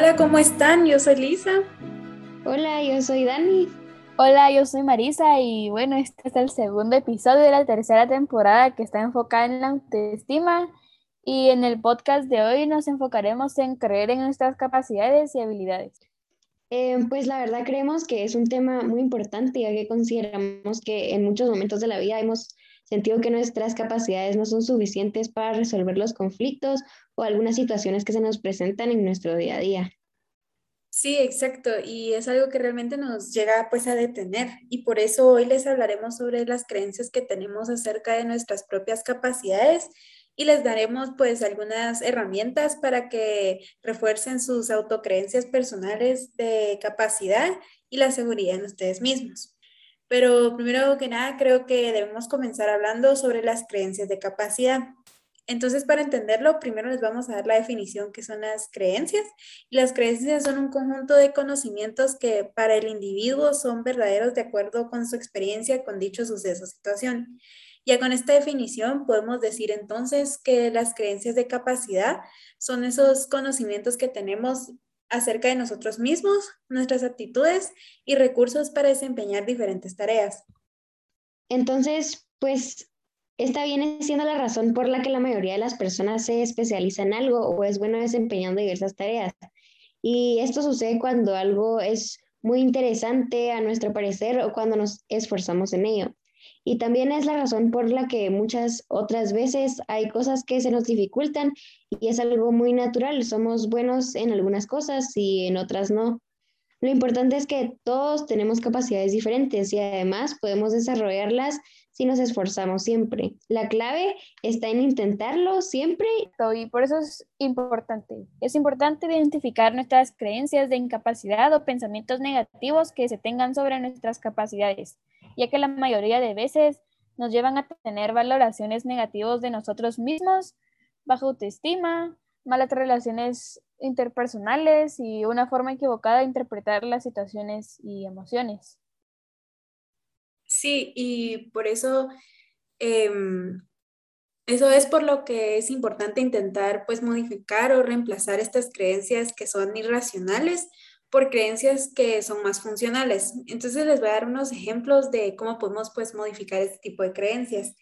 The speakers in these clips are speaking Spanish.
Hola, ¿cómo están? Yo soy Lisa. Hola, yo soy Dani. Hola, yo soy Marisa y bueno, este es el segundo episodio de la tercera temporada que está enfocada en la autoestima y en el podcast de hoy nos enfocaremos en creer en nuestras capacidades y habilidades. Eh, pues la verdad creemos que es un tema muy importante ya que consideramos que en muchos momentos de la vida hemos sentido que nuestras capacidades no son suficientes para resolver los conflictos o algunas situaciones que se nos presentan en nuestro día a día. Sí, exacto, y es algo que realmente nos llega pues a detener y por eso hoy les hablaremos sobre las creencias que tenemos acerca de nuestras propias capacidades y les daremos pues algunas herramientas para que refuercen sus autocreencias personales de capacidad y la seguridad en ustedes mismos. Pero primero que nada, creo que debemos comenzar hablando sobre las creencias de capacidad. Entonces, para entenderlo, primero les vamos a dar la definición que son las creencias. Las creencias son un conjunto de conocimientos que para el individuo son verdaderos de acuerdo con su experiencia con dicho suceso o situación. Ya con esta definición podemos decir entonces que las creencias de capacidad son esos conocimientos que tenemos acerca de nosotros mismos, nuestras aptitudes y recursos para desempeñar diferentes tareas. Entonces, pues esta viene siendo la razón por la que la mayoría de las personas se especializa en algo o es bueno desempeñando diversas tareas. Y esto sucede cuando algo es muy interesante a nuestro parecer o cuando nos esforzamos en ello. Y también es la razón por la que muchas otras veces hay cosas que se nos dificultan y es algo muy natural. Somos buenos en algunas cosas y en otras no. Lo importante es que todos tenemos capacidades diferentes y además podemos desarrollarlas si nos esforzamos siempre. La clave está en intentarlo siempre. Y por eso es importante. Es importante identificar nuestras creencias de incapacidad o pensamientos negativos que se tengan sobre nuestras capacidades ya que la mayoría de veces nos llevan a tener valoraciones negativas de nosotros mismos, baja autoestima, malas relaciones interpersonales y una forma equivocada de interpretar las situaciones y emociones. Sí, y por eso, em, eso es por lo que es importante intentar pues modificar o reemplazar estas creencias que son irracionales por creencias que son más funcionales. Entonces les voy a dar unos ejemplos de cómo podemos pues modificar este tipo de creencias.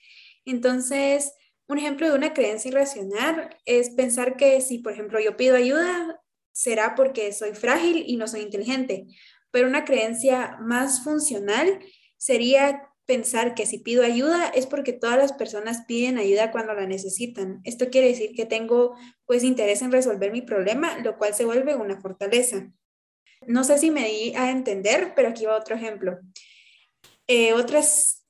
Entonces, un ejemplo de una creencia irracional es pensar que si, por ejemplo, yo pido ayuda, será porque soy frágil y no soy inteligente. Pero una creencia más funcional sería pensar que si pido ayuda es porque todas las personas piden ayuda cuando la necesitan. Esto quiere decir que tengo pues interés en resolver mi problema, lo cual se vuelve una fortaleza. No sé si me di a entender, pero aquí va otro ejemplo. Eh,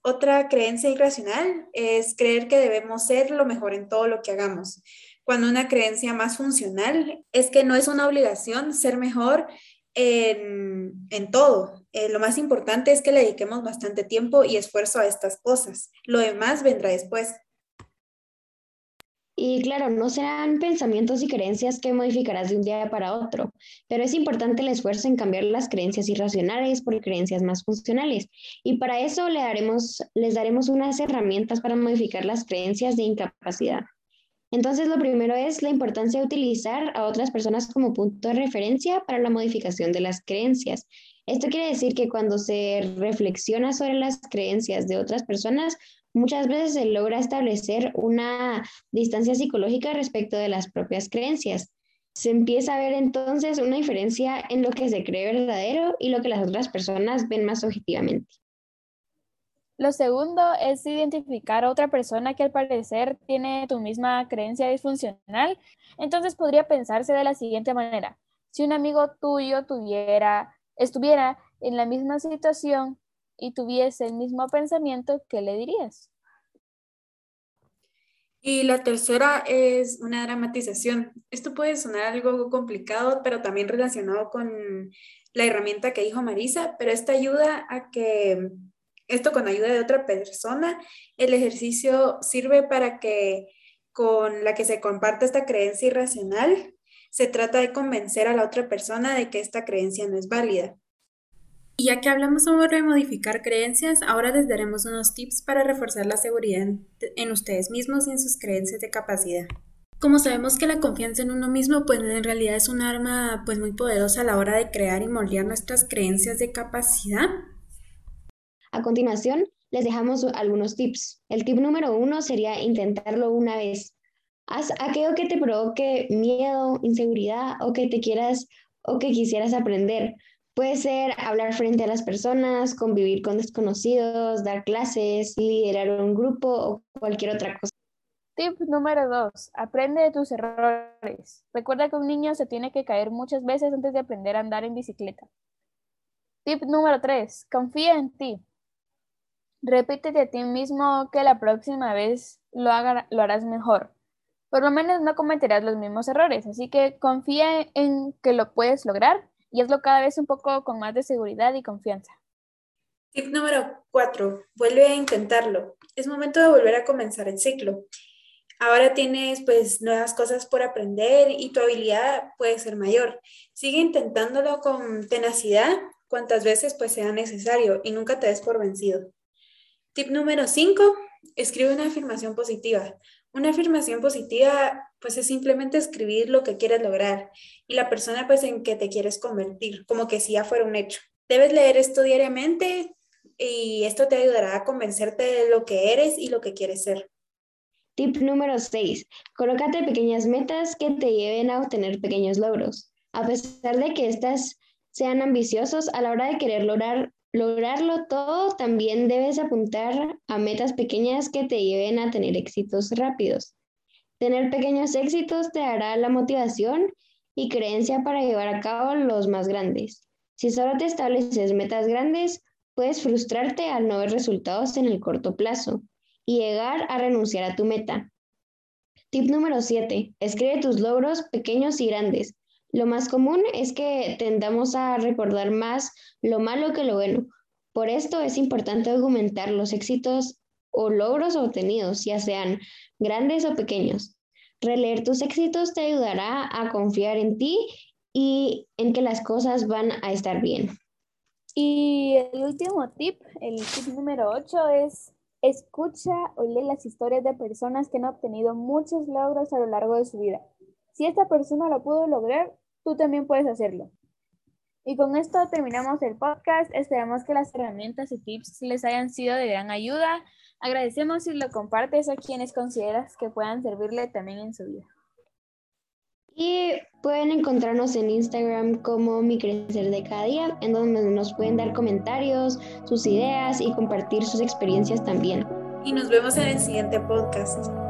otra creencia irracional es creer que debemos ser lo mejor en todo lo que hagamos, cuando una creencia más funcional es que no es una obligación ser mejor en, todo. Eh, lo más importante es que le dediquemos bastante tiempo y esfuerzo a estas cosas. Lo demás vendrá después. Y claro, no serán pensamientos y creencias que modificarás de un día para otro, pero es importante el esfuerzo en cambiar las creencias irracionales por creencias más funcionales. Y para eso le daremos, les daremos unas herramientas para modificar las creencias de incapacidad. Entonces, lo primero es la importancia de utilizar a otras personas como punto de referencia para la modificación de las creencias. Esto quiere decir que cuando se reflexiona sobre las creencias de otras personas, muchas veces se logra establecer una distancia psicológica respecto de las propias creencias. Se empieza a ver entonces una diferencia en lo que se cree verdadero y lo que las otras personas ven más objetivamente. Lo segundo es identificar a otra persona que al parecer tiene tu misma creencia disfuncional. Entonces podría pensarse de la siguiente manera. Si un amigo tuyo tuviera, estuviera en la misma situación, y tuviese el mismo pensamiento, ¿qué le dirías? Y la tercera es una dramatización. Esto puede sonar algo complicado, pero también relacionado con la herramienta que dijo Marisa, pero esta ayuda a que, esto con ayuda de otra persona, el ejercicio sirve para que con la que se comparte esta creencia irracional, se trata de convencer a la otra persona de que esta creencia no es válida. Y ya que hablamos sobre modificar creencias, ahora les daremos unos tips para reforzar la seguridad en, ustedes mismos y en sus creencias de capacidad. Como sabemos que la confianza en uno mismo pues en realidad es un arma pues muy poderosa a la hora de crear y moldear nuestras creencias de capacidad. A continuación, les dejamos algunos tips. El tip número uno sería intentarlo una vez. Haz aquello que te provoque miedo, inseguridad o que te quieras o que quisieras aprender. Puede ser hablar frente a las personas, convivir con desconocidos, dar clases, liderar un grupo o cualquier otra cosa. Tip número dos, aprende de tus errores. Recuerda que un niño se tiene que caer muchas veces antes de aprender a andar en bicicleta. Tip número tres, confía en ti. Repítete a ti mismo que la próxima vez lo, lo harás mejor. Por lo menos no cometerás los mismos errores, así que confía en que lo puedes lograr y hazlo cada vez un poco con más de seguridad y confianza. Tip número 4. Vuelve a intentarlo. Es momento de volver a comenzar el ciclo. Ahora tienes pues nuevas cosas por aprender y tu habilidad puede ser mayor. Sigue intentándolo con tenacidad cuantas veces pues sea necesario y nunca te des por vencido. Tip número 5. Escribe una afirmación positiva. Una afirmación positiva, pues es simplemente escribir lo que quieres lograr y la persona pues en que te quieres convertir, como que si ya fuera un hecho. Debes leer esto diariamente y esto te ayudará a convencerte de lo que eres y lo que quieres ser. Tip número 6. Colócate pequeñas metas que te lleven a obtener pequeños logros. A pesar de que estas sean ambiciosos, a la hora de querer lograr Lograrlo todo, también debes apuntar a metas pequeñas que te lleven a tener éxitos rápidos. Tener pequeños éxitos te dará la motivación y creencia para llevar a cabo los más grandes. Si solo te estableces metas grandes, puedes frustrarte al no ver resultados en el corto plazo y llegar a renunciar a tu meta. Tip número 7. Escribe tus logros pequeños y grandes. Lo más común es que tendamos a recordar más lo malo que lo bueno. Por esto es importante documentar los éxitos o logros obtenidos, ya sean grandes o pequeños. Releer tus éxitos te ayudará a confiar en ti y en que las cosas van a estar bien. Y el último tip, el tip número 8 es escucha o lee las historias de personas que han obtenido muchos logros a lo largo de su vida. Si esta persona lo pudo lograr, tú también puedes hacerlo. Y con esto terminamos el podcast. Esperamos que las herramientas y tips les hayan sido de gran ayuda. Agradecemos si lo compartes a quienes consideras que puedan servirle también en su vida. Y pueden encontrarnos en Instagram como Mi Crecer de Cada Día, en donde nos pueden dar comentarios, sus ideas y compartir sus experiencias también. Y nos vemos en el siguiente podcast.